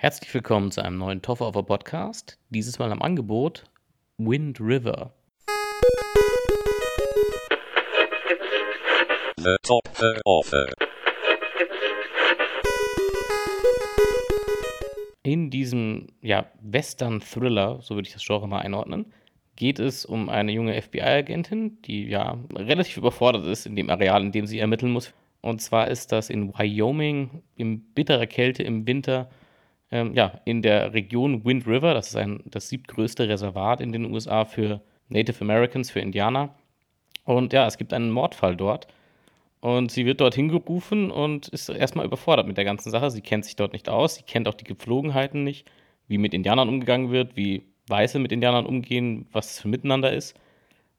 Herzlich willkommen zu einem neuen Toffer Offer Podcast. Dieses Mal am Angebot Wind River. The Topfer Offer. In diesem ja, Western-Thriller, so würde ich das Genre mal einordnen, geht es um eine junge FBI-Agentin, die ja relativ überfordert ist in dem Areal, in dem sie ermitteln muss. Und zwar ist das in Wyoming in bitterer Kälte im Winter ähm, ja, in der Region Wind River, das ist ein, das siebtgrößte Reservat in den USA für Native Americans, für Indianer. Und ja, es gibt einen Mordfall dort. Und sie wird dorthin gerufen und ist erstmal überfordert mit der ganzen Sache. Sie kennt sich dort nicht aus, sie kennt auch die Gepflogenheiten nicht, wie mit Indianern umgegangen wird, wie Weiße mit Indianern umgehen, was es für Miteinander ist.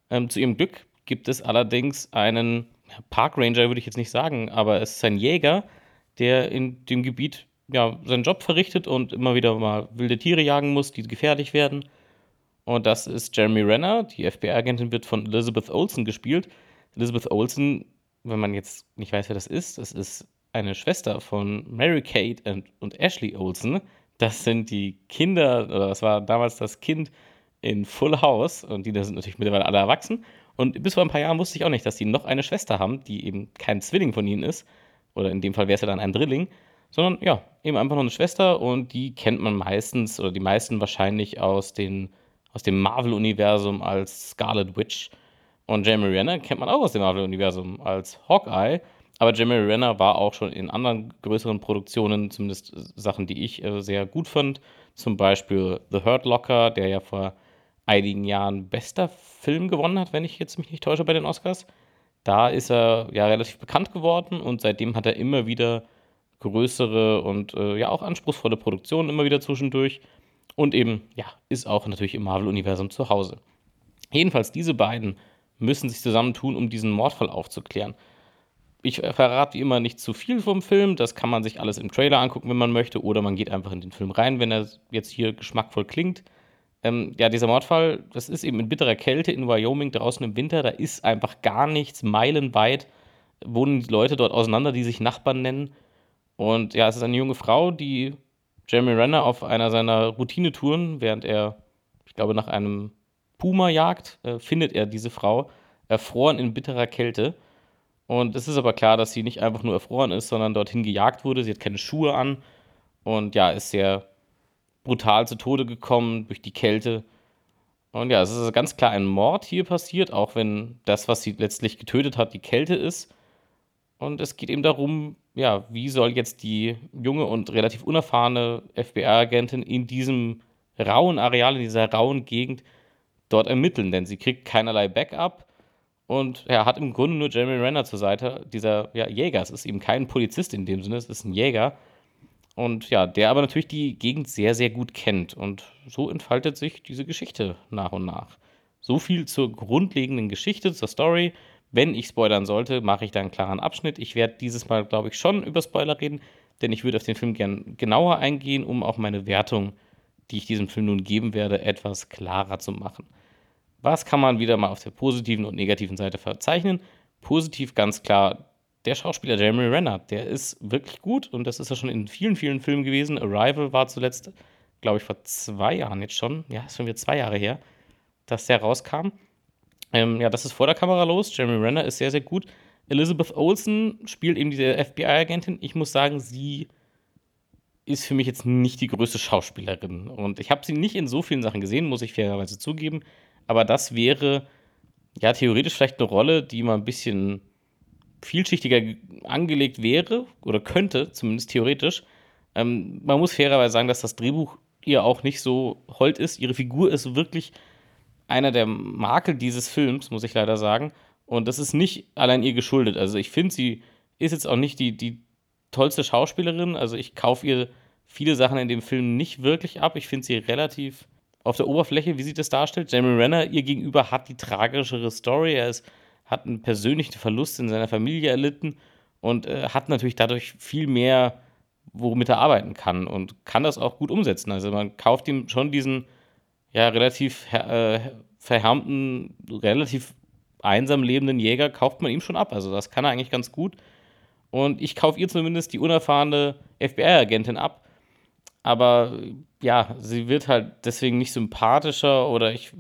Ähm, zu ihrem Glück gibt es allerdings einen Park Ranger, würde ich jetzt nicht sagen, aber es ist ein Jäger, der in dem Gebiet ja, seinen Job verrichtet und immer wieder mal wilde Tiere jagen muss, die gefährlich werden. Und das ist Jeremy Renner. Die FBI-Agentin wird von Elizabeth Olsen gespielt. Elizabeth Olsen, wenn man jetzt nicht weiß, wer das ist, das ist eine Schwester von Mary Kate und, und Ashley Olsen. Das sind die Kinder, oder das war damals das Kind in Full House und die sind natürlich mittlerweile alle erwachsen. Und bis vor ein paar Jahren wusste ich auch nicht, dass die noch eine Schwester haben, die eben kein Zwilling von ihnen ist. Oder in dem Fall wäre es ja dann ein Drilling sondern ja, eben einfach nur eine Schwester und die kennt man meistens oder die meisten wahrscheinlich aus, den, aus dem Marvel-Universum als Scarlet Witch. Und Jeremy Renner kennt man auch aus dem Marvel-Universum als Hawkeye. Aber Jeremy Renner war auch schon in anderen größeren Produktionen, zumindest Sachen, die ich äh, sehr gut fand. Zum Beispiel The Hurt Locker, der ja vor einigen Jahren bester Film gewonnen hat, wenn ich jetzt mich nicht täusche bei den Oscars. Da ist er ja relativ bekannt geworden und seitdem hat er immer wieder größere und äh, ja auch anspruchsvolle Produktionen immer wieder zwischendurch. Und eben, ja, ist auch natürlich im Marvel-Universum zu Hause. Jedenfalls, diese beiden müssen sich zusammentun, um diesen Mordfall aufzuklären. Ich verrate wie immer nicht zu viel vom Film, das kann man sich alles im Trailer angucken, wenn man möchte, oder man geht einfach in den Film rein, wenn er jetzt hier geschmackvoll klingt. Ähm, ja, dieser Mordfall, das ist eben in bitterer Kälte in Wyoming draußen im Winter, da ist einfach gar nichts, meilenweit wohnen die Leute dort auseinander, die sich Nachbarn nennen und ja, es ist eine junge Frau, die Jeremy Renner auf einer seiner Routinetouren, während er, ich glaube, nach einem Puma jagt, äh, findet er diese Frau erfroren in bitterer Kälte. Und es ist aber klar, dass sie nicht einfach nur erfroren ist, sondern dorthin gejagt wurde. Sie hat keine Schuhe an und ja, ist sehr brutal zu Tode gekommen durch die Kälte. Und ja, es ist ganz klar ein Mord hier passiert, auch wenn das, was sie letztlich getötet hat, die Kälte ist. Und es geht eben darum, ja, wie soll jetzt die junge und relativ unerfahrene FBI-Agentin in diesem rauen Areal, in dieser rauen Gegend dort ermitteln, denn sie kriegt keinerlei Backup und ja, hat im Grunde nur Jeremy Renner zur Seite, dieser ja, Jäger. Es ist eben kein Polizist in dem Sinne, es ist ein Jäger. Und ja, der aber natürlich die Gegend sehr, sehr gut kennt. Und so entfaltet sich diese Geschichte nach und nach. So viel zur grundlegenden Geschichte, zur Story. Wenn ich spoilern sollte, mache ich da einen klaren Abschnitt. Ich werde dieses Mal, glaube ich, schon über Spoiler reden, denn ich würde auf den Film gern genauer eingehen, um auch meine Wertung, die ich diesem Film nun geben werde, etwas klarer zu machen. Was kann man wieder mal auf der positiven und negativen Seite verzeichnen? Positiv ganz klar der Schauspieler Jeremy Renner, der ist wirklich gut und das ist ja schon in vielen, vielen Filmen gewesen. Arrival war zuletzt, glaube ich, vor zwei Jahren jetzt schon, ja, ist schon wieder zwei Jahre her, dass der rauskam. Ähm, ja, das ist vor der Kamera los. Jeremy Renner ist sehr, sehr gut. Elizabeth Olsen spielt eben diese FBI-Agentin. Ich muss sagen, sie ist für mich jetzt nicht die größte Schauspielerin. Und ich habe sie nicht in so vielen Sachen gesehen, muss ich fairerweise zugeben. Aber das wäre ja theoretisch vielleicht eine Rolle, die mal ein bisschen vielschichtiger angelegt wäre oder könnte, zumindest theoretisch. Ähm, man muss fairerweise sagen, dass das Drehbuch ihr auch nicht so hold ist. Ihre Figur ist wirklich einer der Makel dieses Films, muss ich leider sagen. Und das ist nicht allein ihr geschuldet. Also ich finde, sie ist jetzt auch nicht die, die tollste Schauspielerin. Also ich kaufe ihr viele Sachen in dem Film nicht wirklich ab. Ich finde sie relativ auf der Oberfläche, wie sie das darstellt. Jeremy Renner ihr gegenüber hat die tragischere Story. Er ist, hat einen persönlichen Verlust in seiner Familie erlitten und äh, hat natürlich dadurch viel mehr, womit er arbeiten kann und kann das auch gut umsetzen. Also man kauft ihm schon diesen ja, relativ äh, verhärmten, relativ einsam lebenden Jäger kauft man ihm schon ab. Also das kann er eigentlich ganz gut. Und ich kaufe ihr zumindest die unerfahrene FBI-Agentin ab. aber ja, sie wird halt deswegen nicht sympathischer oder ich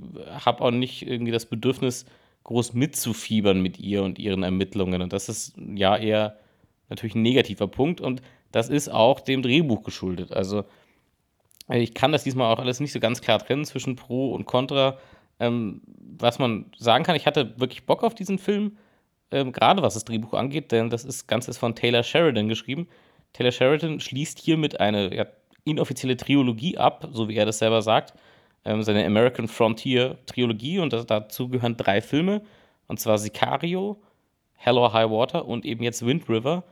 habe auch nicht irgendwie das Bedürfnis, groß mitzufiebern mit ihr und ihren Ermittlungen. Und das ist ja eher natürlich ein negativer Punkt und das ist auch dem Drehbuch geschuldet. Also ich kann das diesmal auch alles nicht so ganz klar trennen zwischen Pro und Contra. Ähm, was man sagen kann, ich hatte wirklich Bock auf diesen Film, ähm, gerade was das Drehbuch angeht, denn das ist Ganze von Taylor Sheridan geschrieben. Taylor Sheridan schließt hiermit eine ja, inoffizielle Trilogie ab, so wie er das selber sagt. Ähm, seine American Frontier Trilogie und das, dazu gehören drei Filme, und zwar Sicario, Hello High Water und eben jetzt Wind River.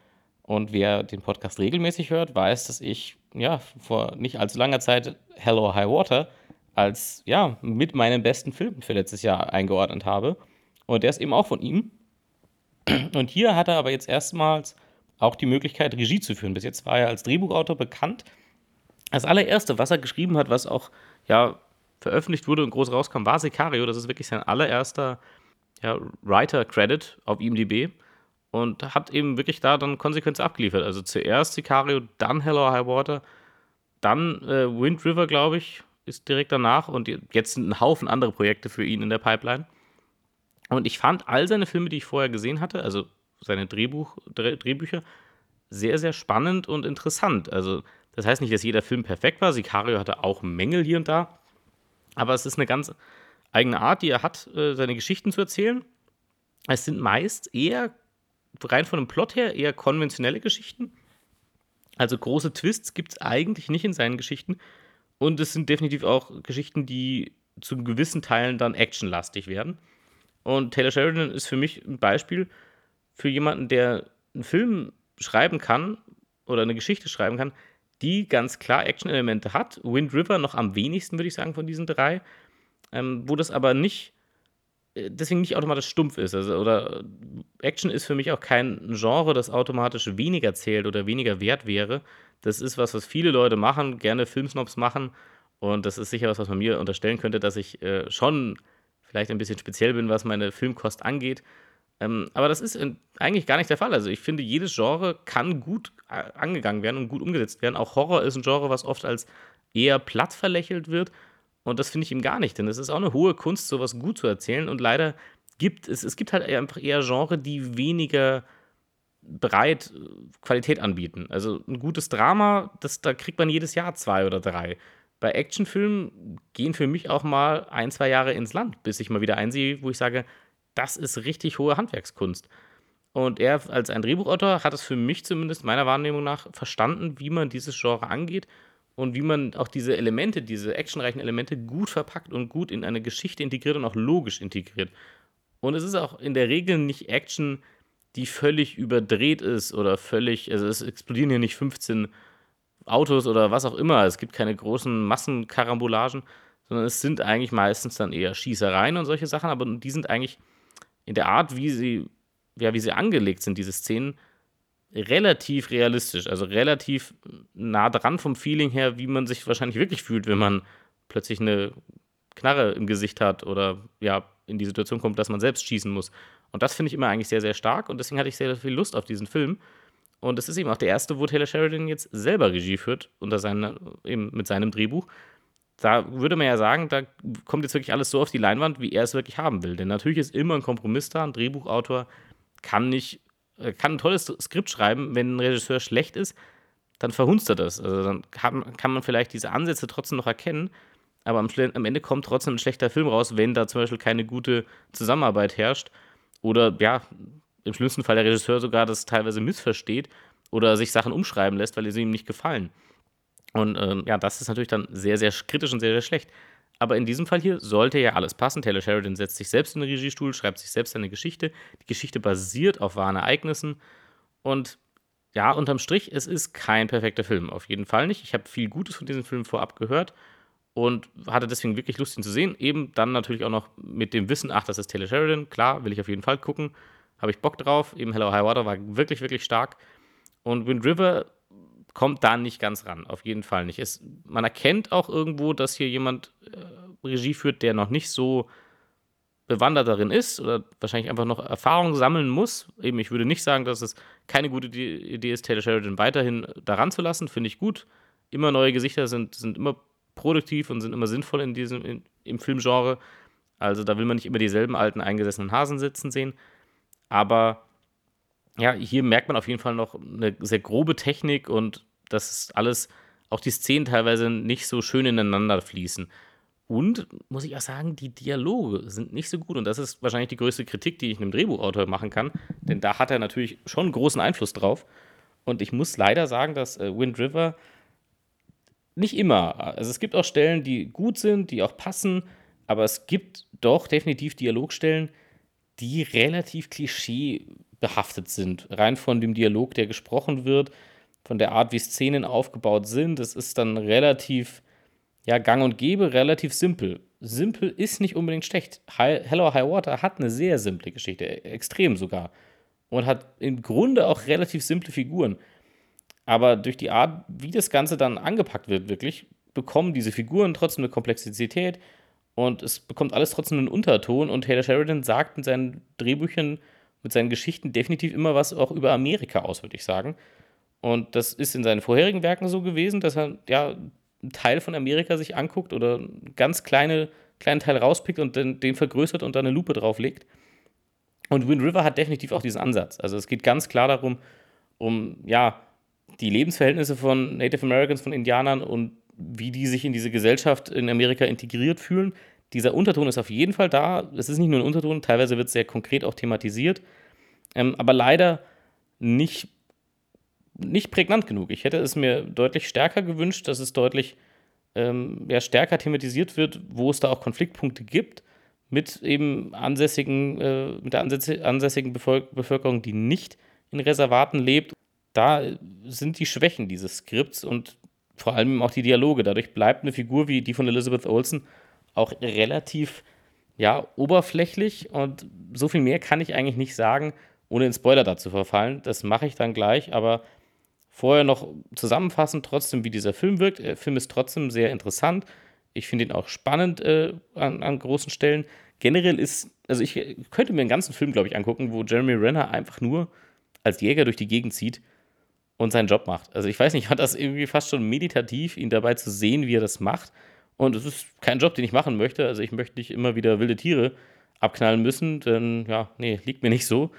Und wer den Podcast regelmäßig hört, weiß, dass ich ja vor nicht allzu langer Zeit Hello High Water als ja mit meinen besten Filmen für letztes Jahr eingeordnet habe. Und der ist eben auch von ihm. Und hier hat er aber jetzt erstmals auch die Möglichkeit, Regie zu führen. Bis jetzt war er als Drehbuchautor bekannt. Das allererste, was er geschrieben hat, was auch ja, veröffentlicht wurde und groß rauskam, war Sicario. Das ist wirklich sein allererster ja, Writer-Credit auf IMDb und hat eben wirklich da dann Konsequenz abgeliefert. Also zuerst Sicario, dann Hello High Water, dann äh, Wind River, glaube ich, ist direkt danach und jetzt sind ein Haufen andere Projekte für ihn in der Pipeline. Und ich fand all seine Filme, die ich vorher gesehen hatte, also seine Drehbuch, Drehbücher, sehr, sehr spannend und interessant. Also, das heißt nicht, dass jeder Film perfekt war. Sicario hatte auch Mängel hier und da. Aber es ist eine ganz eigene Art, die er hat, äh, seine Geschichten zu erzählen. Es sind meist eher, rein von dem Plot her, eher konventionelle Geschichten. Also große Twists gibt es eigentlich nicht in seinen Geschichten. Und es sind definitiv auch Geschichten, die zu gewissen Teilen dann actionlastig werden. Und Taylor Sheridan ist für mich ein Beispiel für jemanden, der einen Film schreiben kann oder eine Geschichte schreiben kann, die ganz klar Action-Elemente hat. Wind River noch am wenigsten, würde ich sagen, von diesen drei. Ähm, wo das aber nicht, deswegen nicht automatisch stumpf ist. Also, oder Action ist für mich auch kein Genre, das automatisch weniger zählt oder weniger wert wäre. Das ist was, was viele Leute machen, gerne Filmsnobs machen. Und das ist sicher was, was man mir unterstellen könnte, dass ich äh, schon vielleicht ein bisschen speziell bin, was meine Filmkost angeht. Ähm, aber das ist eigentlich gar nicht der Fall. Also ich finde, jedes Genre kann gut äh, angegangen werden und gut umgesetzt werden. Auch Horror ist ein Genre, was oft als eher platt verlächelt wird. Und das finde ich ihm gar nicht, denn es ist auch eine hohe Kunst, sowas gut zu erzählen. Und leider gibt es, es gibt halt einfach eher Genre, die weniger breit äh, Qualität anbieten. Also ein gutes Drama, das, da kriegt man jedes Jahr zwei oder drei bei Actionfilmen gehen für mich auch mal ein, zwei Jahre ins Land, bis ich mal wieder einsehe, wo ich sage, das ist richtig hohe Handwerkskunst. Und er als ein Drehbuchautor hat es für mich zumindest meiner Wahrnehmung nach verstanden, wie man dieses Genre angeht und wie man auch diese Elemente, diese actionreichen Elemente gut verpackt und gut in eine Geschichte integriert und auch logisch integriert. Und es ist auch in der Regel nicht Action, die völlig überdreht ist oder völlig, also es explodieren hier nicht 15 Autos oder was auch immer. Es gibt keine großen Massenkarambolagen, sondern es sind eigentlich meistens dann eher Schießereien und solche Sachen, aber die sind eigentlich in der Art, wie sie, ja, wie sie angelegt sind, diese Szenen, relativ realistisch, also relativ nah dran vom Feeling her, wie man sich wahrscheinlich wirklich fühlt, wenn man plötzlich eine Knarre im Gesicht hat oder ja, in die Situation kommt, dass man selbst schießen muss. Und das finde ich immer eigentlich sehr, sehr stark und deswegen hatte ich sehr, viel Lust auf diesen Film. Und es ist eben auch der erste, wo Taylor Sheridan jetzt selber Regie führt, unter seiner, eben mit seinem Drehbuch. Da würde man ja sagen, da kommt jetzt wirklich alles so auf die Leinwand, wie er es wirklich haben will. Denn natürlich ist immer ein Kompromiss da. Ein Drehbuchautor kann nicht, kann ein tolles Skript schreiben, wenn ein Regisseur schlecht ist, dann verhunzt er das. Also dann kann, kann man vielleicht diese Ansätze trotzdem noch erkennen, aber am, am, Ende kommt trotzdem ein schlechter Film raus, wenn da zum Beispiel keine gute Zusammenarbeit herrscht. Oder ja, im schlimmsten Fall der Regisseur sogar das teilweise missversteht oder sich Sachen umschreiben lässt, weil sie ihm nicht gefallen. Und ähm, ja, das ist natürlich dann sehr, sehr kritisch und sehr, sehr schlecht. Aber in diesem Fall hier sollte ja alles passen. Taylor Sheridan setzt sich selbst in den Regiestuhl, schreibt sich selbst eine Geschichte. Die Geschichte basiert auf wahren Ereignissen. Und ja, unterm Strich, es ist kein perfekter Film. Auf jeden Fall nicht. Ich habe viel Gutes von diesem Film vorab gehört und hatte deswegen wirklich Lust, ihn zu sehen. Eben dann natürlich auch noch mit dem Wissen, ach, das ist Taylor Sheridan. Klar, will ich auf jeden Fall gucken habe ich Bock drauf. Eben Hello High Water war wirklich, wirklich stark. Und Wind River kommt da nicht ganz ran, auf jeden Fall nicht. Es, man erkennt auch irgendwo, dass hier jemand äh, Regie führt, der noch nicht so bewandert darin ist oder wahrscheinlich einfach noch Erfahrung sammeln muss. Eben, ich würde nicht sagen, dass es keine gute Idee ist, Taylor Sheridan weiterhin daran zu lassen. Finde ich gut. immer neue Gesichter sind, sind immer produktiv und sind immer sinnvoll in diesem, in, im Filmgenre. Also da will man nicht immer dieselben alten eingesessenen Hasen sitzen sehen. Aber ja, hier merkt man auf jeden Fall noch eine sehr grobe Technik und das ist alles, auch die Szenen teilweise nicht so schön ineinander fließen. Und muss ich auch sagen, die Dialoge sind nicht so gut. Und das ist wahrscheinlich die größte Kritik, die ich einem Drehbuchautor machen kann. Denn da hat er natürlich schon großen Einfluss drauf. Und ich muss leider sagen, dass äh, Wind River nicht immer, also es gibt auch Stellen, die gut sind, die auch passen, aber es gibt doch definitiv Dialogstellen, die relativ klischeebehaftet sind. Rein von dem Dialog, der gesprochen wird, von der Art, wie Szenen aufgebaut sind. Es ist dann relativ ja, gang und gäbe, relativ simpel. Simpel ist nicht unbedingt schlecht. Hello High Water hat eine sehr simple Geschichte, extrem sogar. Und hat im Grunde auch relativ simple Figuren. Aber durch die Art, wie das Ganze dann angepackt wird, wirklich, bekommen diese Figuren trotzdem eine Komplexität und es bekommt alles trotzdem einen Unterton. Und Taylor Sheridan sagt mit seinen Drehbüchern, mit seinen Geschichten definitiv immer was auch über Amerika aus, würde ich sagen. Und das ist in seinen vorherigen Werken so gewesen, dass er ja einen Teil von Amerika sich anguckt oder einen ganz kleine, kleinen Teil rauspickt und den, den vergrößert und dann eine Lupe drauflegt. Und Wind River hat definitiv auch diesen Ansatz. Also es geht ganz klar darum, um ja, die Lebensverhältnisse von Native Americans, von Indianern und wie die sich in diese Gesellschaft in Amerika integriert fühlen. Dieser Unterton ist auf jeden Fall da. Es ist nicht nur ein Unterton, teilweise wird es sehr konkret auch thematisiert, ähm, aber leider nicht nicht prägnant genug. Ich hätte es mir deutlich stärker gewünscht, dass es deutlich ähm, ja, stärker thematisiert wird, wo es da auch Konfliktpunkte gibt mit eben ansässigen, äh, mit der ansässigen Bevölkerung, die nicht in Reservaten lebt. Da sind die Schwächen dieses Skripts und vor allem auch die Dialoge. Dadurch bleibt eine Figur wie die von Elizabeth Olsen auch relativ ja, oberflächlich und so viel mehr kann ich eigentlich nicht sagen, ohne in Spoiler dazu verfallen. Das mache ich dann gleich, aber Vorher noch zusammenfassend trotzdem, wie dieser Film wirkt. Der Film ist trotzdem sehr interessant. Ich finde ihn auch spannend äh, an, an, großen Stellen. Generell ist, also ich könnte mir einen ganzen Film, glaube ich, angucken, wo Jeremy Renner einfach nur als Jäger durch die Gegend zieht und seinen Job macht. Also ich weiß nicht, ich fand das irgendwie fast schon meditativ, ihn dabei zu sehen, wie er das macht. Und es ist kein Job, den ich machen möchte. Also ich möchte nicht immer wieder wilde Tiere abknallen müssen, denn ja, nee, liegt mir nicht so.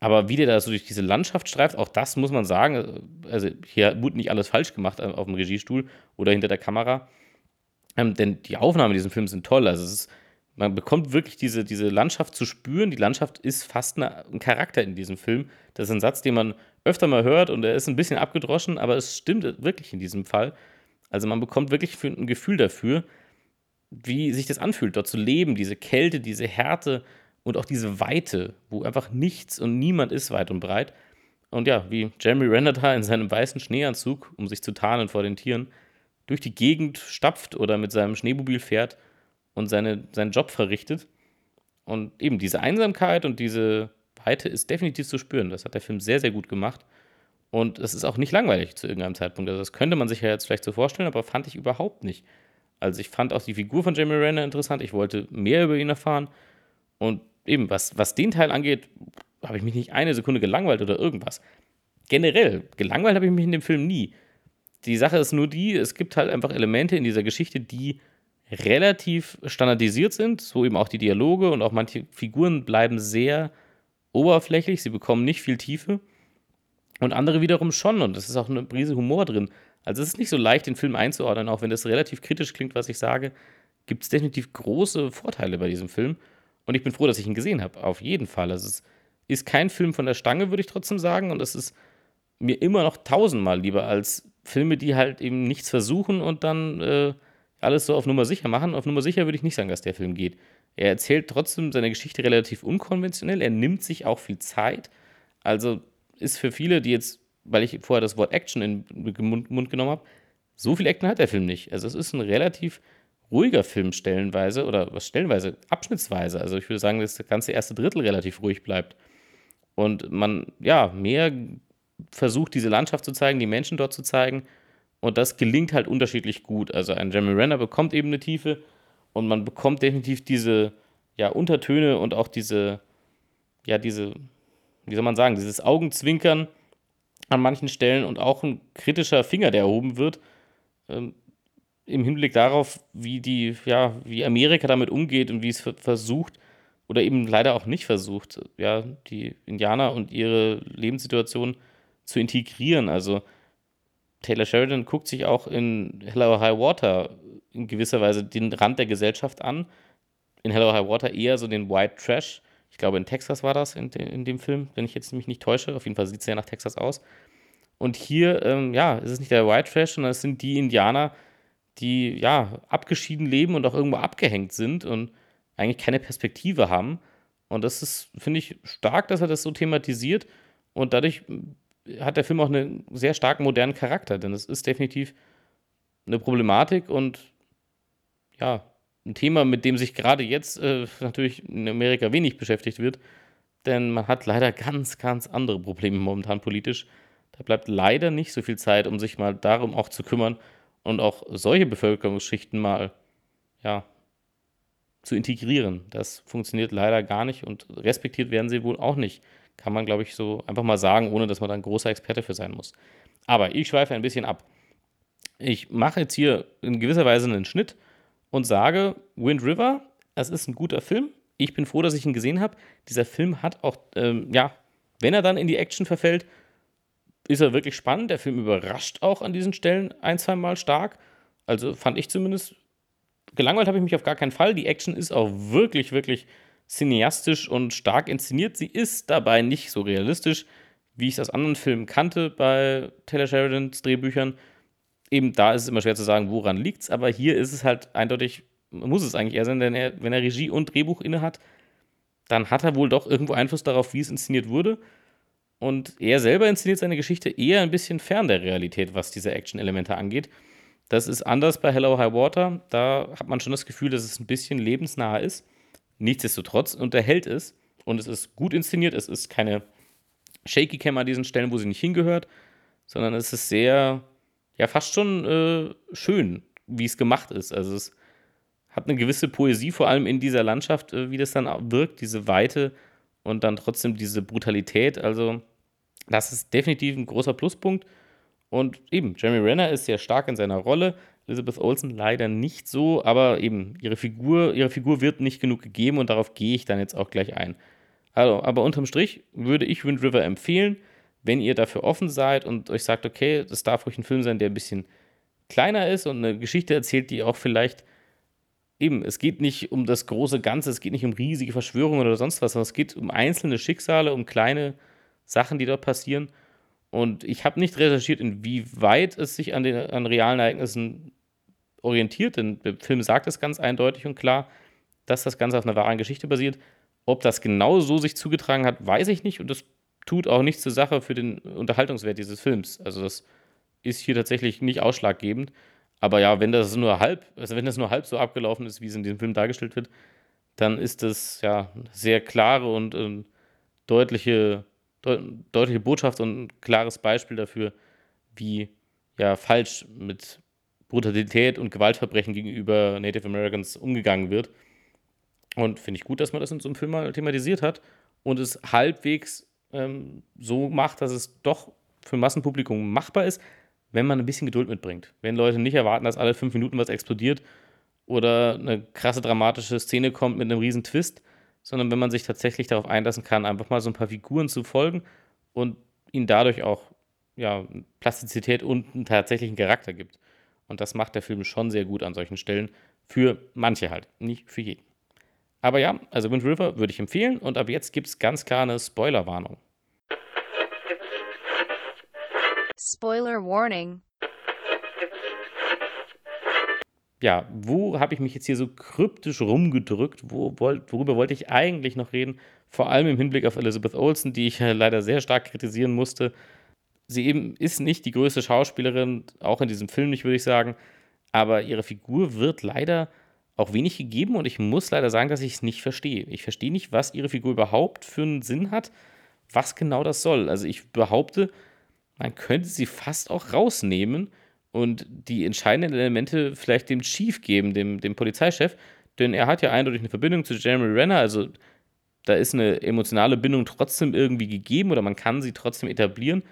Aber wie der da so durch diese Landschaft streift, auch das muss man sagen. Also hier wurde nicht alles falsch gemacht auf dem Regiestuhl oder hinter der Kamera. Ähm, denn die Aufnahmen in diesem Film sind toll. Also ist, man bekommt wirklich diese, diese Landschaft zu spüren. Die Landschaft ist fast eine, ein Charakter in diesem Film. Das ist ein Satz, den man öfter mal hört und er ist ein bisschen abgedroschen, aber es stimmt wirklich in diesem Fall. Also man bekommt wirklich ein Gefühl dafür, wie sich das anfühlt, dort zu leben, diese Kälte, diese Härte und auch diese Weite, wo einfach nichts und niemand ist weit und breit. Und ja, wie Jeremy Renner da in seinem weißen Schneeanzug, um sich zu tarnen vor den Tieren, durch die Gegend stapft oder mit seinem Schneemobil fährt und seine, seinen Job verrichtet. Und eben diese Einsamkeit und diese Weite ist definitiv zu spüren. Das hat der Film sehr, sehr gut gemacht. Und es ist auch nicht langweilig zu irgendeinem Zeitpunkt. Also das könnte man sich ja jetzt vielleicht so vorstellen, aber fand ich überhaupt nicht. Also ich fand auch die Figur von Jeremy Renner interessant. Ich wollte mehr über ihn erfahren. Und eben, was, was den Teil angeht, habe ich mich nicht eine Sekunde gelangweilt oder irgendwas. Generell, gelangweilt habe ich mich in dem Film nie. Die Sache ist nur die, es gibt halt einfach Elemente in dieser Geschichte, die relativ standardisiert sind, so eben auch die Dialoge und auch manche Figuren bleiben sehr oberflächlich, sie bekommen nicht viel Tiefe und andere wiederum schon und es ist auch eine Prise Humor drin. Also es ist nicht so leicht, den Film einzuordnen, auch wenn das relativ kritisch klingt, was ich sage, gibt es definitiv große Vorteile bei diesem Film und ich bin froh, dass ich ihn gesehen habe. Auf jeden Fall. Also es ist kein Film von der Stange, würde ich trotzdem sagen. Und es ist mir immer noch tausendmal lieber als Filme, die halt eben nichts versuchen und dann äh, alles so auf Nummer sicher machen. Auf Nummer sicher würde ich nicht sagen, dass der Film geht. Er erzählt trotzdem seine Geschichte relativ unkonventionell. Er nimmt sich auch viel Zeit. Also ist für viele, die jetzt, weil ich vorher das Wort Action in den Mund genommen habe, so viel Action hat der Film nicht. Also es ist ein relativ ruhiger Film stellenweise oder was stellenweise, abschnittsweise. Also ich würde sagen, dass das ganze erste Drittel relativ ruhig bleibt. Und man, ja, mehr versucht, diese Landschaft zu zeigen, die Menschen dort zu zeigen. Und das gelingt halt unterschiedlich gut. Also ein Jeremy Renner bekommt eben eine Tiefe und man bekommt definitiv diese, ja, Untertöne und auch diese, ja, diese, wie soll man sagen, dieses Augenzwinkern an manchen Stellen und auch ein kritischer Finger, der erhoben wird ähm, im Hinblick darauf, wie die, ja, wie Amerika damit umgeht und wie es versucht oder eben leider auch nicht versucht, ja, die Indianer und ihre Lebenssituation zu integrieren. Also Taylor Sheridan guckt sich auch in Hello High Water in gewisser Weise den Rand der Gesellschaft an. In Hello High Water eher so den White Trash. Ich glaube, in Texas war das in, in dem Film, wenn ich jetzt mich nicht täusche. Auf jeden Fall sieht es ja nach Texas aus. Und hier, ähm, ja, ist es nicht der White Trash, sondern es sind die Indianer, die, ja, abgeschieden leben und auch irgendwo abgehängt sind und eigentlich keine Perspektive haben. Und das ist, finde ich, stark, dass er das so thematisiert. Und dadurch hat der Film auch einen sehr starken modernen Charakter, denn es ist definitiv eine Problematik und ja, ein Thema, mit dem sich gerade jetzt äh, natürlich in Amerika wenig beschäftigt wird, denn man hat leider ganz, ganz andere Probleme momentan politisch. Da bleibt leider nicht so viel Zeit, um sich mal darum auch zu kümmern und auch solche Bevölkerungsschichten mal ja, zu integrieren. Das funktioniert leider gar nicht und respektiert werden sie wohl auch nicht. Kann man, glaube ich, so einfach mal sagen, ohne dass man da ein großer Experte für sein muss. Aber ich schweife ein bisschen ab. Ich mache jetzt hier in gewisser Weise einen Schnitt und sage, Wind River, das ist ein guter Film. Ich bin froh, dass ich ihn gesehen habe. Dieser Film hat auch, ähm, ja, wenn er dann in die Action verfällt, ist er wirklich spannend. Der Film überrascht auch an diesen Stellen ein, zwei Mal stark. Also fand ich zumindest. Gelangweilt habe ich mich auf gar keinen Fall. Die Action ist auch wirklich, wirklich cineastisch und stark inszeniert. Sie ist dabei nicht so realistisch, wie ich es aus anderen Filmen kannte bei Taylor Sheridans Drehbüchern. Eben da ist es immer schwer zu sagen, woran liegt es, aber hier ist es halt eindeutig, muss es eigentlich eher sein, denn er, wenn er Regie und Drehbuch inne hat, dann hat er wohl doch irgendwo Einfluss darauf, wie es inszeniert wurde. Und er selber inszeniert seine Geschichte eher ein bisschen fern der Realität, was diese Action-Elemente angeht. Das ist anders bei Hello High Water. Da hat man schon das Gefühl, dass es ein bisschen lebensnah ist. Nichtsdestotrotz unterhält es und es ist gut inszeniert. Es ist keine Shaky Cam an diesen Stellen, wo sie nicht hingehört, sondern es ist sehr, ja, fast schon äh, schön, wie es gemacht ist. Also es hat eine gewisse Poesie, vor allem in dieser Landschaft, äh, wie das dann wirkt, diese Weite und dann trotzdem diese Brutalität. Also, das ist definitiv ein großer Pluspunkt. Und eben, Jeremy Renner ist sehr stark in seiner Rolle. Elizabeth Olsen leider nicht so, aber eben ihre Figur, ihre Figur wird nicht genug gegeben und darauf gehe ich dann jetzt auch gleich ein. Also, aber unterm Strich würde ich Wind River empfehlen, wenn ihr dafür offen seid und euch sagt, okay, das darf ruhig ein Film sein, der ein bisschen kleiner ist und eine Geschichte erzählt, die auch vielleicht eben, es geht nicht um das große Ganze, es geht nicht um riesige Verschwörungen oder sonst was, sondern es geht um einzelne Schicksale, um kleine Sachen, die dort passieren. Und ich habe nicht recherchiert, inwieweit es sich an den an realen Ereignissen orientiert, denn der Film sagt es ganz eindeutig und klar, dass das Ganze auf einer wahren Geschichte basiert. Ob das genau so sich zugetragen hat, weiß ich nicht und das tut auch nichts zur Sache für den Unterhaltungswert dieses Films. Also das ist hier tatsächlich nicht ausschlaggebend. Aber ja, wenn das nur halb, also wenn das nur halb so abgelaufen ist, wie es in diesem Film dargestellt wird, dann ist das ja sehr klare und ähm, deutliche, deut deutliche Botschaft und ein klares Beispiel dafür, wie ja falsch mit Brutalität und Gewaltverbrechen gegenüber Native Americans umgegangen wird. Und finde ich gut, dass man das in so einem Film mal thematisiert hat und es halbwegs ähm, so macht, dass es doch für Massenpublikum machbar ist, wenn man ein bisschen Geduld mitbringt. Wenn Leute nicht erwarten, dass alle fünf Minuten was explodiert oder eine krasse dramatische Szene kommt mit einem riesen Twist, sondern wenn man sich tatsächlich darauf einlassen kann, einfach mal so ein paar Figuren zu folgen und ihnen dadurch auch ja, Plastizität und einen tatsächlichen Charakter gibt. Und das macht der Film schon sehr gut an solchen Stellen. Für manche halt, nicht für jeden. Aber ja, also Wind River würde ich empfehlen und ab jetzt gibt es ganz klar eine Spoilerwarnung. Spoiler Warning. Ja, wo habe ich mich jetzt hier so kryptisch rumgedrückt? Wo worüber wollte ich eigentlich noch reden? Vor allem im Hinblick auf Elizabeth Olsen, die ich leider sehr stark kritisieren musste. Sie eben ist nicht die größte Schauspielerin, auch in diesem Film nicht, würde ich sagen. Aber ihre Figur wird leider auch wenig gegeben und ich muss leider sagen, dass ich es nicht verstehe. Ich verstehe nicht, was ihre Figur überhaupt für einen Sinn hat, was genau das soll. Also ich behaupte, man könnte sie fast auch rausnehmen und die entscheidenden Elemente vielleicht dem Chief geben, dem, dem Polizeichef, denn er hat ja eindeutig eine Verbindung zu Jeremy Renner, also da ist eine emotionale Bindung trotzdem irgendwie gegeben oder man kann sie trotzdem etablieren.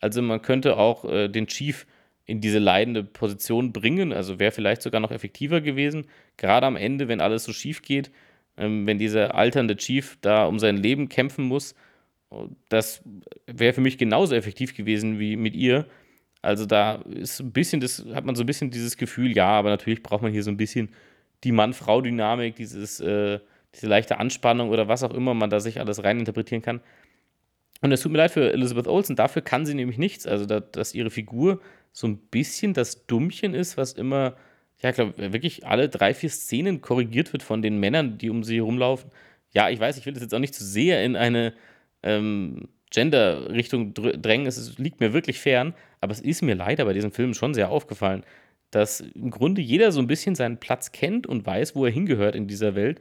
Also man könnte auch äh, den Chief in diese leidende Position bringen. Also wäre vielleicht sogar noch effektiver gewesen. Gerade am Ende, wenn alles so schief geht, ähm, wenn dieser alternde Chief da um sein Leben kämpfen muss, das wäre für mich genauso effektiv gewesen wie mit ihr. Also da ist ein bisschen, das hat man so ein bisschen dieses Gefühl, ja, aber natürlich braucht man hier so ein bisschen die Mann-Frau-Dynamik, dieses, äh, diese leichte Anspannung oder was auch immer man da sich alles reininterpretieren kann. Und es tut mir leid für Elizabeth Olsen, dafür kann sie nämlich nichts. Also, da, dass ihre Figur so ein bisschen das Dummchen ist, was immer, ja, ich glaube, wirklich alle drei, vier Szenen korrigiert wird von den Männern, die um sie herumlaufen. Ja, ich weiß, ich will das jetzt auch nicht zu sehr in eine ähm, Gender-Richtung drängen. Es liegt mir wirklich fern, aber es ist mir leider bei diesem Film schon sehr aufgefallen, dass im Grunde jeder so ein bisschen seinen Platz kennt und weiß, wo er hingehört in dieser Welt,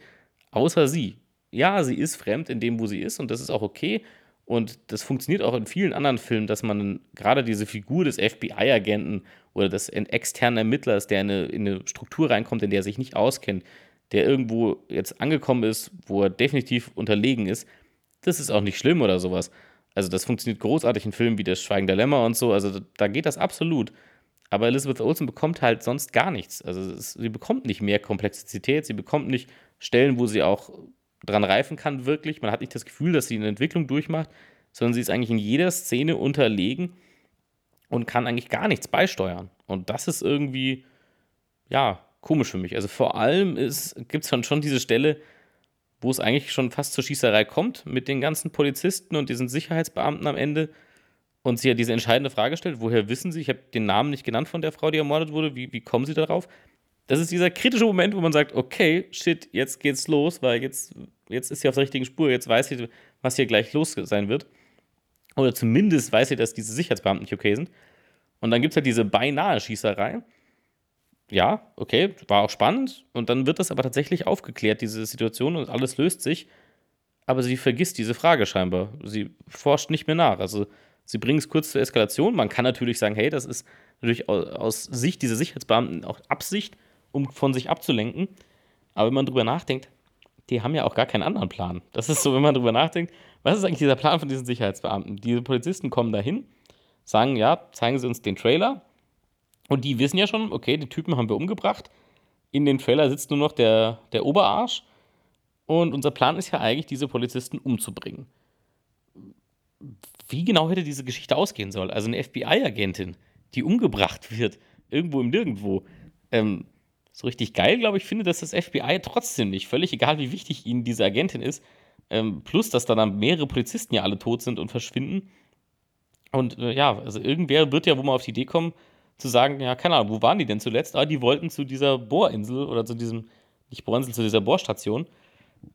außer sie. Ja, sie ist fremd in dem, wo sie ist und das ist auch okay. Und das funktioniert auch in vielen anderen Filmen, dass man gerade diese Figur des FBI-Agenten oder des externen Ermittlers, der in eine, in eine Struktur reinkommt, in der er sich nicht auskennt, der irgendwo jetzt angekommen ist, wo er definitiv unterlegen ist, das ist auch nicht schlimm oder sowas. Also das funktioniert großartig in Filmen wie Das Schweigen der Lämmer und so. Also da geht das absolut. Aber Elizabeth Olsen bekommt halt sonst gar nichts. Also es, sie bekommt nicht mehr Komplexität, sie bekommt nicht Stellen, wo sie auch dran reifen kann, wirklich. Man hat nicht das Gefühl, dass sie eine Entwicklung durchmacht, sondern sie ist eigentlich in jeder Szene unterlegen und kann eigentlich gar nichts beisteuern. Und das ist irgendwie, ja, komisch für mich. Also vor allem gibt es dann schon diese Stelle, wo es eigentlich schon fast zur Schießerei kommt mit den ganzen Polizisten und diesen Sicherheitsbeamten am Ende und sie ja diese entscheidende Frage stellt, woher wissen Sie, ich habe den Namen nicht genannt von der Frau, die ermordet wurde, wie, wie kommen Sie darauf? Das ist dieser kritische Moment, wo man sagt, okay, shit, jetzt geht's los, weil jetzt, jetzt ist sie auf der richtigen Spur, jetzt weiß sie, was hier gleich los sein wird. Oder zumindest weiß sie, dass diese Sicherheitsbeamten nicht okay sind. Und dann gibt es halt diese beinahe Schießerei. Ja, okay, war auch spannend. Und dann wird das aber tatsächlich aufgeklärt, diese Situation, und alles löst sich. Aber sie vergisst diese Frage scheinbar. Sie forscht nicht mehr nach. Also sie bringen es kurz zur Eskalation. Man kann natürlich sagen, hey, das ist natürlich aus Sicht dieser Sicherheitsbeamten auch Absicht, um von sich abzulenken. Aber wenn man drüber nachdenkt, die haben ja auch gar keinen anderen Plan. Das ist so, wenn man drüber nachdenkt, was ist eigentlich dieser Plan von diesen Sicherheitsbeamten? Diese Polizisten kommen dahin, sagen, ja, zeigen Sie uns den Trailer. Und die wissen ja schon, okay, die Typen haben wir umgebracht. In dem Trailer sitzt nur noch der, der Oberarsch. Und unser Plan ist ja eigentlich, diese Polizisten umzubringen. Wie genau hätte diese Geschichte ausgehen sollen? Also eine FBI-Agentin, die umgebracht wird, irgendwo im Nirgendwo. Ähm, so richtig geil, glaube ich, finde, dass das FBI trotzdem nicht, völlig egal, wie wichtig ihnen diese Agentin ist, ähm, plus, dass da dann mehrere Polizisten ja alle tot sind und verschwinden. Und äh, ja, also irgendwer wird ja wohl mal auf die Idee kommen, zu sagen, ja, keine Ahnung, wo waren die denn zuletzt? Ah, die wollten zu dieser Bohrinsel oder zu diesem, nicht Bohrinsel, zu dieser Bohrstation.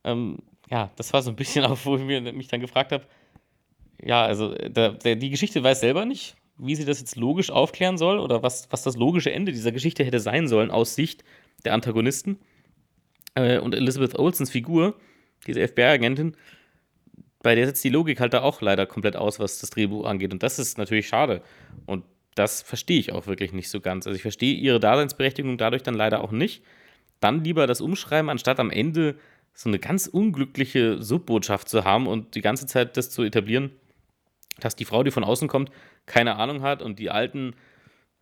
Ähm, ja, das war so ein bisschen auch, wo ich mich dann gefragt habe, ja, also der, der, die Geschichte weiß selber nicht, wie sie das jetzt logisch aufklären soll oder was, was das logische Ende dieser Geschichte hätte sein sollen aus Sicht der Antagonisten. Äh, und Elizabeth Olsens Figur, diese FBI-Agentin, bei der setzt die Logik halt da auch leider komplett aus, was das Drehbuch angeht. Und das ist natürlich schade. Und das verstehe ich auch wirklich nicht so ganz. Also ich verstehe ihre Daseinsberechtigung dadurch dann leider auch nicht. Dann lieber das umschreiben, anstatt am Ende so eine ganz unglückliche Subbotschaft zu haben und die ganze Zeit das zu etablieren, dass die Frau, die von außen kommt, keine Ahnung hat und die alten,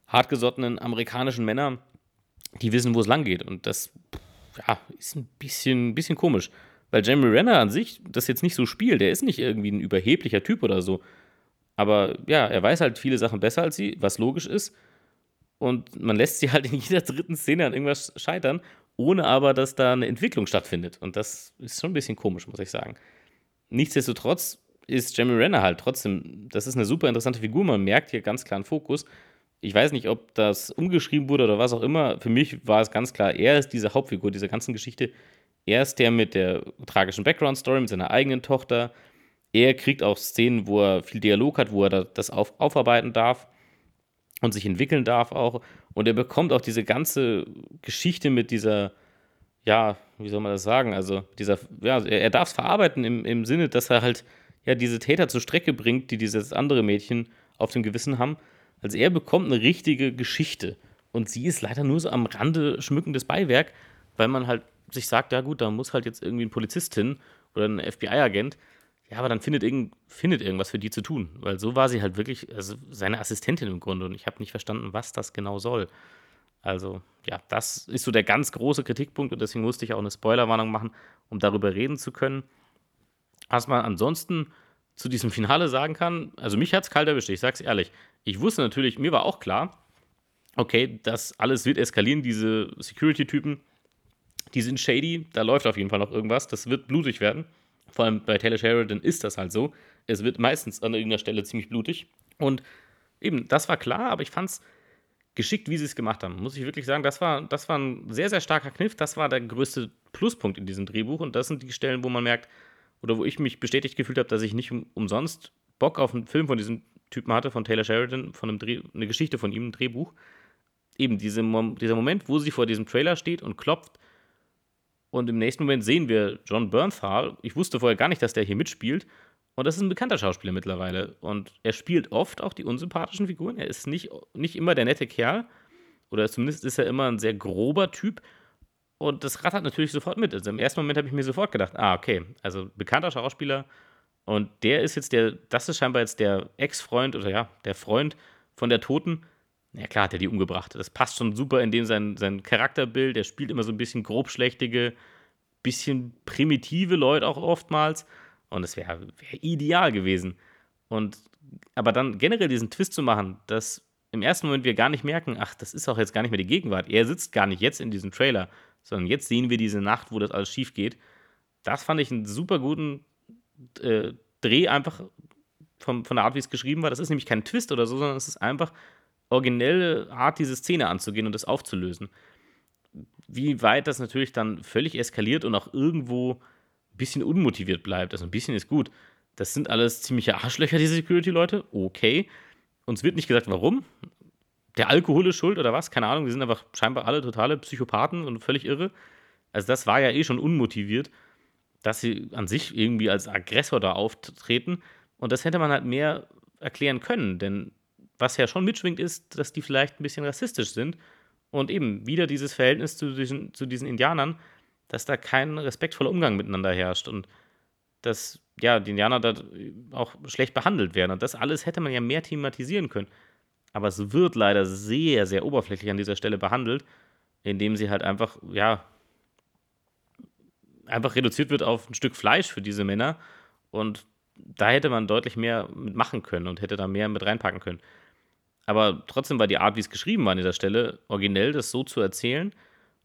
hartgesottenen amerikanischen Männer, die wissen, wo es lang geht. Und das ja, ist ein bisschen, bisschen komisch. Weil Jeremy Renner an sich das jetzt nicht so spielt. Der ist nicht irgendwie ein überheblicher Typ oder so. Aber ja, er weiß halt viele Sachen besser als sie, was logisch ist. Und man lässt sie halt in jeder dritten Szene an irgendwas scheitern, ohne aber, dass da eine Entwicklung stattfindet. Und das ist schon ein bisschen komisch, muss ich sagen. Nichtsdestotrotz ist Jeremy Renner halt trotzdem, das ist eine super interessante Figur. Man merkt hier ganz klar einen Fokus. Ich weiß nicht, ob das umgeschrieben wurde oder was auch immer. Für mich war es ganz klar, er ist diese Hauptfigur dieser ganzen Geschichte. Er ist der mit der tragischen Background-Story, mit seiner eigenen Tochter. Er kriegt auch Szenen, wo er viel Dialog hat, wo er das auf, aufarbeiten darf und sich entwickeln darf auch. Und er bekommt auch diese ganze Geschichte mit dieser, ja, wie soll man das sagen? Also, dieser, ja, er, er darf es verarbeiten im, im Sinne, dass er halt ja diese Täter zur Strecke bringt, die dieses andere Mädchen auf dem Gewissen haben. Also er bekommt eine richtige Geschichte. Und sie ist leider nur so am Rande schmückendes Beiwerk, weil man halt sich sagt, ja gut, da muss halt jetzt irgendwie ein Polizist hin oder ein FBI-Agent. Ja, aber dann findet, irgend, findet irgendwas für die zu tun. Weil so war sie halt wirklich also seine Assistentin im Grunde. Und ich habe nicht verstanden, was das genau soll. Also, ja, das ist so der ganz große Kritikpunkt. Und deswegen musste ich auch eine Spoilerwarnung machen, um darüber reden zu können. Was man ansonsten zu diesem Finale sagen kann, also mich hat es kalt erwischt, ich sag's ehrlich. Ich wusste natürlich, mir war auch klar, okay, das alles wird eskalieren, diese Security-Typen, die sind shady, da läuft auf jeden Fall noch irgendwas, das wird blutig werden. Vor allem bei Taylor Sheridan ist das halt so. Es wird meistens an irgendeiner Stelle ziemlich blutig. Und eben, das war klar, aber ich fand es geschickt, wie sie es gemacht haben. Muss ich wirklich sagen, das war, das war ein sehr, sehr starker Kniff. Das war der größte Pluspunkt in diesem Drehbuch. Und das sind die Stellen, wo man merkt, oder wo ich mich bestätigt gefühlt habe, dass ich nicht um, umsonst Bock auf einen Film von diesem Typen hatte, von Taylor Sheridan, von einem Dreh, eine Geschichte von ihm, ein Drehbuch. Eben diese, dieser Moment, wo sie vor diesem Trailer steht und klopft und im nächsten Moment sehen wir John Bernthal. Ich wusste vorher gar nicht, dass der hier mitspielt. Und das ist ein bekannter Schauspieler mittlerweile. Und er spielt oft auch die unsympathischen Figuren. Er ist nicht, nicht immer der nette Kerl. Oder zumindest ist er immer ein sehr grober Typ. Und das rattert natürlich sofort mit. Also im ersten Moment habe ich mir sofort gedacht, ah, okay, also bekannter Schauspieler. Und der ist jetzt der, das ist scheinbar jetzt der Ex-Freund oder ja, der Freund von der Toten. Ja, klar hat er die umgebracht. Das passt schon super in dem sein, sein Charakterbild. Er spielt immer so ein bisschen grobschlächtige, bisschen primitive Leute auch oftmals. Und es wäre wär ideal gewesen. Und aber dann generell diesen Twist zu machen, dass im ersten Moment wir gar nicht merken, ach, das ist auch jetzt gar nicht mehr die Gegenwart. Er sitzt gar nicht jetzt in diesem Trailer, sondern jetzt sehen wir diese Nacht, wo das alles schief geht. Das fand ich einen super guten äh, Dreh, einfach vom, von der Art, wie es geschrieben war. Das ist nämlich kein Twist oder so, sondern es ist einfach originelle Art, diese Szene anzugehen und das aufzulösen. Wie weit das natürlich dann völlig eskaliert und auch irgendwo ein bisschen unmotiviert bleibt. Also ein bisschen ist gut. Das sind alles ziemliche Arschlöcher, diese Security-Leute. Okay. Uns wird nicht gesagt, warum. Der Alkohol ist schuld oder was? Keine Ahnung. Die sind einfach scheinbar alle totale Psychopathen und völlig irre. Also, das war ja eh schon unmotiviert, dass sie an sich irgendwie als Aggressor da auftreten. Und das hätte man halt mehr erklären können, denn was ja schon mitschwingt, ist, dass die vielleicht ein bisschen rassistisch sind. Und eben wieder dieses Verhältnis zu diesen, zu diesen Indianern, dass da kein respektvoller Umgang miteinander herrscht und dass ja, die Indianer da auch schlecht behandelt werden. Und das alles hätte man ja mehr thematisieren können. Aber es wird leider sehr, sehr oberflächlich an dieser Stelle behandelt, indem sie halt einfach, ja, einfach reduziert wird auf ein Stück Fleisch für diese Männer. Und da hätte man deutlich mehr mitmachen können und hätte da mehr mit reinpacken können. Aber trotzdem war die Art, wie es geschrieben war an dieser Stelle, originell, das so zu erzählen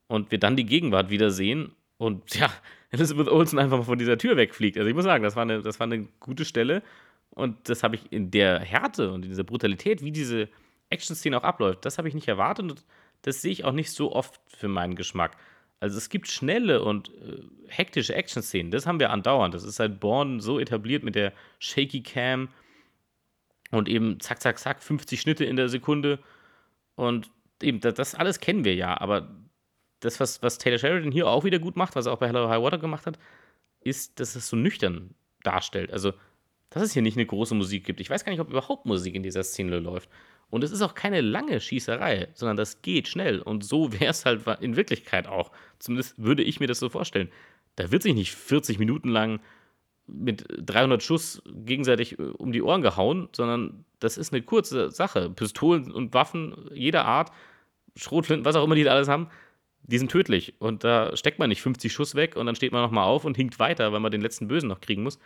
und wir dann die Gegenwart wiedersehen und ja, Elizabeth Olsen einfach mal von dieser Tür wegfliegt. Also ich muss sagen, das war eine, das war eine gute Stelle und das habe ich in der Härte und in dieser Brutalität, wie diese Action-Szene auch abläuft, das habe ich nicht erwartet und das sehe ich auch nicht so oft für meinen Geschmack. Also es gibt schnelle und äh, hektische Action-Szenen, das haben wir andauernd. Das ist seit Born so etabliert mit der Shaky Cam und eben zack, zack, zack, 50 Schnitte in der Sekunde. Und eben, das, das alles kennen wir ja. Aber das, was, was Taylor Sheridan hier auch wieder gut macht, was er auch bei Hello High Water gemacht hat, ist, dass es so nüchtern darstellt. Also, dass es hier nicht eine große Musik gibt. Ich weiß gar nicht, ob überhaupt Musik in dieser Szene läuft. Und es ist auch keine lange Schießerei, sondern das geht schnell. Und so wäre es halt in Wirklichkeit auch. Zumindest würde ich mir das so vorstellen. Da wird sich nicht 40 Minuten lang mit 300 Schuss gegenseitig äh, um die Ohren gehauen, sondern das ist eine kurze Sache. Pistolen und Waffen jeder Art, Schrotflinten, was auch immer die da alles haben, die sind tödlich. Und da steckt man nicht 50 Schuss weg und dann steht man nochmal auf und hinkt weiter, weil man den letzten Bösen noch kriegen muss.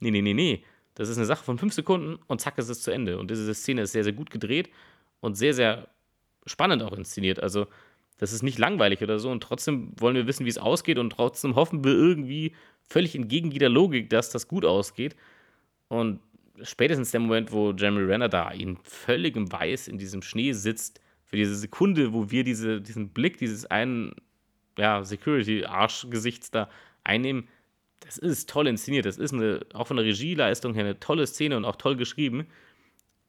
Nee, nee, nee, nee. Das ist eine Sache von fünf Sekunden und zack ist es zu Ende. Und diese Szene ist sehr, sehr gut gedreht und sehr, sehr spannend auch inszeniert. Also, das ist nicht langweilig oder so und trotzdem wollen wir wissen, wie es ausgeht und trotzdem hoffen wir irgendwie völlig entgegen jeder Logik, dass das gut ausgeht. Und spätestens der Moment, wo Jeremy Renner da in völligem Weiß in diesem Schnee sitzt, für diese Sekunde, wo wir diese, diesen Blick dieses einen ja, Security-Arsch-Gesichts da einnehmen, das ist toll inszeniert. Das ist eine, auch von der Regieleistung her eine tolle Szene und auch toll geschrieben.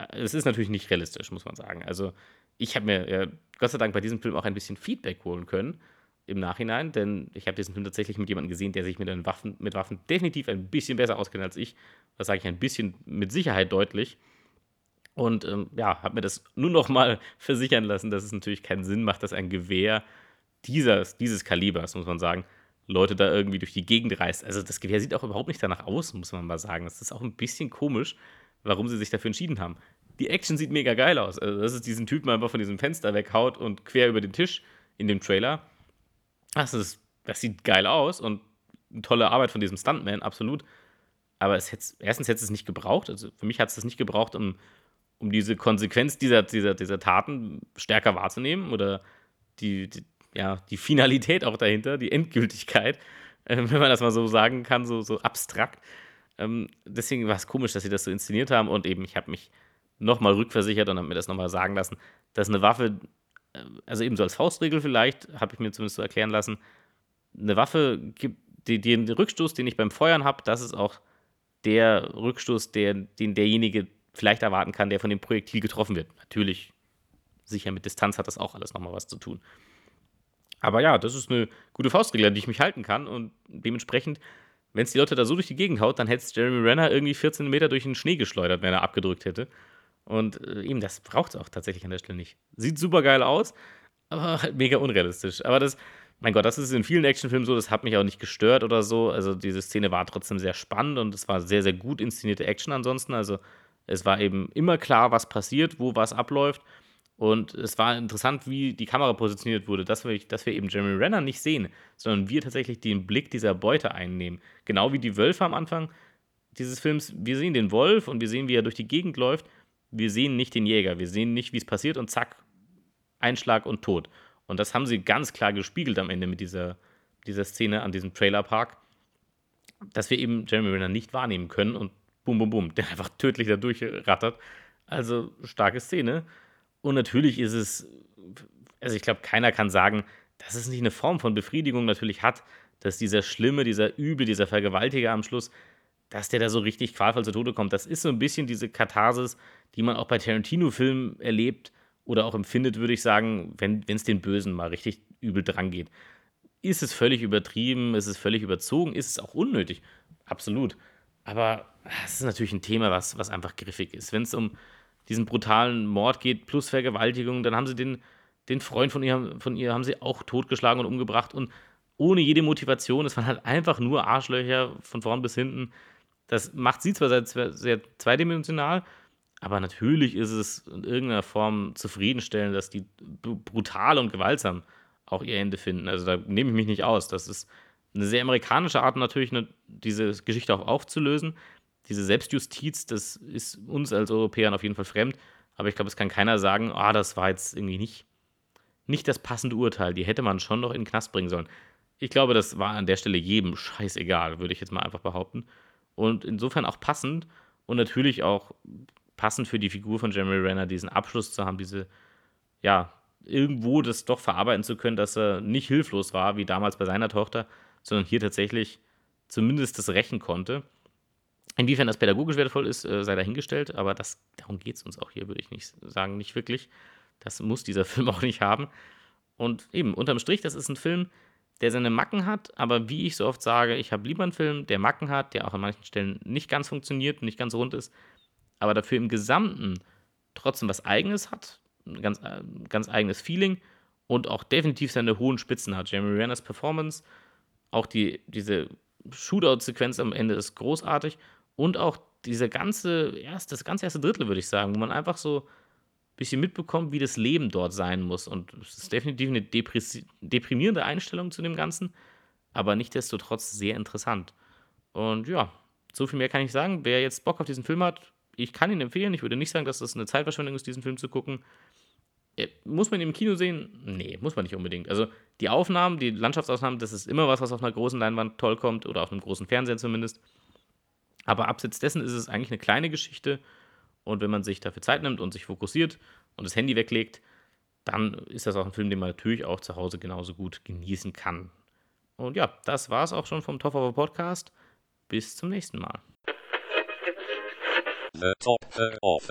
Es ist natürlich nicht realistisch, muss man sagen. Also, ich habe mir ja, Gott sei Dank bei diesem Film auch ein bisschen Feedback holen können im Nachhinein, denn ich habe diesen Film tatsächlich mit jemandem gesehen, der sich mit, Waffen, mit Waffen definitiv ein bisschen besser auskennt als ich. Das sage ich ein bisschen mit Sicherheit deutlich. Und ähm, ja, habe mir das nur noch mal versichern lassen, dass es natürlich keinen Sinn macht, dass ein Gewehr dieses, dieses Kalibers, muss man sagen, Leute da irgendwie durch die Gegend reißt. Also das Gewehr sieht auch überhaupt nicht danach aus, muss man mal sagen. Das ist auch ein bisschen komisch, warum sie sich dafür entschieden haben. Die Action sieht mega geil aus. Also, dass es diesen Typen einfach von diesem Fenster weghaut und quer über den Tisch in dem Trailer. Das, ist, das sieht geil aus und eine tolle Arbeit von diesem Stuntman, absolut. Aber es erstens hätte es nicht gebraucht. Also für mich hat es das nicht gebraucht, um, um diese Konsequenz dieser, dieser, dieser Taten stärker wahrzunehmen oder die, die, ja, die Finalität auch dahinter, die Endgültigkeit, äh, wenn man das mal so sagen kann, so, so abstrakt. Ähm, deswegen war es komisch, dass sie das so inszeniert haben und eben, ich habe mich nochmal rückversichert und habe mir das nochmal sagen lassen, dass eine Waffe, also eben so als Faustregel vielleicht, habe ich mir zumindest so erklären lassen, eine Waffe gibt die, den Rückstoß, den ich beim Feuern habe, das ist auch der Rückstoß, der, den derjenige vielleicht erwarten kann, der von dem Projektil getroffen wird. Natürlich, sicher mit Distanz hat das auch alles nochmal was zu tun. Aber ja, das ist eine gute Faustregel, an die ich mich halten kann und dementsprechend wenn es die Leute da so durch die Gegend haut, dann hätte es Jeremy Renner irgendwie 14 Meter durch den Schnee geschleudert, wenn er abgedrückt hätte. Und äh, eben, das braucht es auch tatsächlich an der Stelle nicht. Sieht super geil aus, aber halt mega unrealistisch. Aber das, mein Gott, das ist in vielen Actionfilmen so, das hat mich auch nicht gestört oder so. Also diese Szene war trotzdem sehr spannend und es war sehr, sehr gut inszenierte Action ansonsten. Also es war eben immer klar, was passiert, wo was abläuft. Und es war interessant, wie die Kamera positioniert wurde, dass wir, dass wir eben Jeremy Renner nicht sehen, sondern wir tatsächlich den Blick dieser Beute einnehmen. Genau wie die Wölfe am Anfang dieses Films. Wir sehen den Wolf und wir sehen, wie er durch die Gegend läuft. Wir sehen nicht den Jäger. Wir sehen nicht, wie es passiert und zack, Einschlag und Tod. Und das haben sie ganz klar gespiegelt am Ende mit dieser, dieser Szene an diesem Trailerpark, dass wir eben Jeremy Renner nicht wahrnehmen können und bum, bum, bum, der einfach tödlich da durchrattert. Also starke Szene. Und natürlich ist es, also ich glaube, keiner kann sagen, dass es nicht eine Form von Befriedigung natürlich hat, dass dieser Schlimme, dieser Übel, dieser Vergewaltiger am Schluss, dass der da so richtig qualvoll zu Tode kommt. Das ist so ein bisschen diese Katharsis, die man auch bei Tarantino-Filmen erlebt oder auch empfindet, würde ich sagen, wenn es den Bösen mal richtig übel dran geht. Ist es völlig übertrieben? Ist es völlig überzogen? Ist es auch unnötig? Absolut. Aber es ist natürlich ein Thema, was, was einfach griffig ist. Wenn es um diesen brutalen Mord geht, plus Vergewaltigung. Dann haben sie den, den Freund von ihr, von ihr haben sie auch totgeschlagen und umgebracht und ohne jede Motivation. Es waren halt einfach nur Arschlöcher von vorn bis hinten. Das macht sie zwar sehr, sehr zweidimensional, aber natürlich ist es in irgendeiner Form zufriedenstellend, dass die brutal und gewaltsam auch ihr Ende finden. Also da nehme ich mich nicht aus. Das ist eine sehr amerikanische Art, natürlich eine, diese Geschichte auch aufzulösen diese Selbstjustiz, das ist uns als Europäern auf jeden Fall fremd. Aber ich glaube, es kann keiner sagen, ah, das war jetzt irgendwie nicht, nicht das passende Urteil. Die hätte man schon noch in den Knast bringen sollen. Ich glaube, das war an der Stelle jedem scheißegal, würde ich jetzt mal einfach behaupten. Und insofern auch passend und natürlich auch passend für die Figur von Jeremy Renner, diesen Abschluss zu haben, diese, ja, irgendwo das doch verarbeiten zu können, dass er nicht hilflos war, wie damals bei seiner Tochter, sondern hier tatsächlich zumindest das rächen konnte. Inwiefern das pädagogisch wertvoll ist, äh, sei dahingestellt, aber das, darum geht es uns auch hier, würde ich nicht sagen, nicht wirklich. Das muss dieser Film auch nicht haben. Und eben, unterm Strich, das ist ein Film, der seine Macken hat, aber wie ich so oft sage, ich habe lieber einen Film, der Macken hat, der auch an manchen Stellen nicht ganz funktioniert und nicht ganz rund ist, aber dafür im Gesamten trotzdem was Eigenes hat, ein ganz, äh, ganz eigenes Feeling und auch definitiv seine hohen Spitzen hat. Jeremy Renners Performance, auch die, diese Shootout-Sequenz am Ende ist großartig und auch diese ganze, erst, das ganze erste Drittel, würde ich sagen, wo man einfach so bisschen mitbekommt, wie das Leben dort sein muss. Und es ist definitiv eine deprimierende Einstellung zu dem Ganzen, aber nichtsdestotrotz sehr interessant. Und ja, so viel mehr kann ich sagen. Wer jetzt Bock auf diesen Film hat, ich kann ihn empfehlen. Ich würde nicht sagen, dass das eine Zeitverschwendung ist, diesen Film zu gucken. Äh, muss man ihn im Kino sehen? Nee, muss man nicht unbedingt. Also die Aufnahmen, die Landschaftsaufnahmen, das ist immer was, was auf einer großen Leinwand toll kommt oder auf einem großen Fernseher zumindest. Aber abseits dessen ist es eigentlich eine kleine Geschichte. Und wenn man sich dafür Zeit nimmt und sich fokussiert und das Handy weglegt, dann ist das auch ein Film, den man natürlich auch zu Hause genauso gut genießen kann. Und ja, das war es auch schon vom Top of a Podcast. Bis zum nächsten Mal. The Top of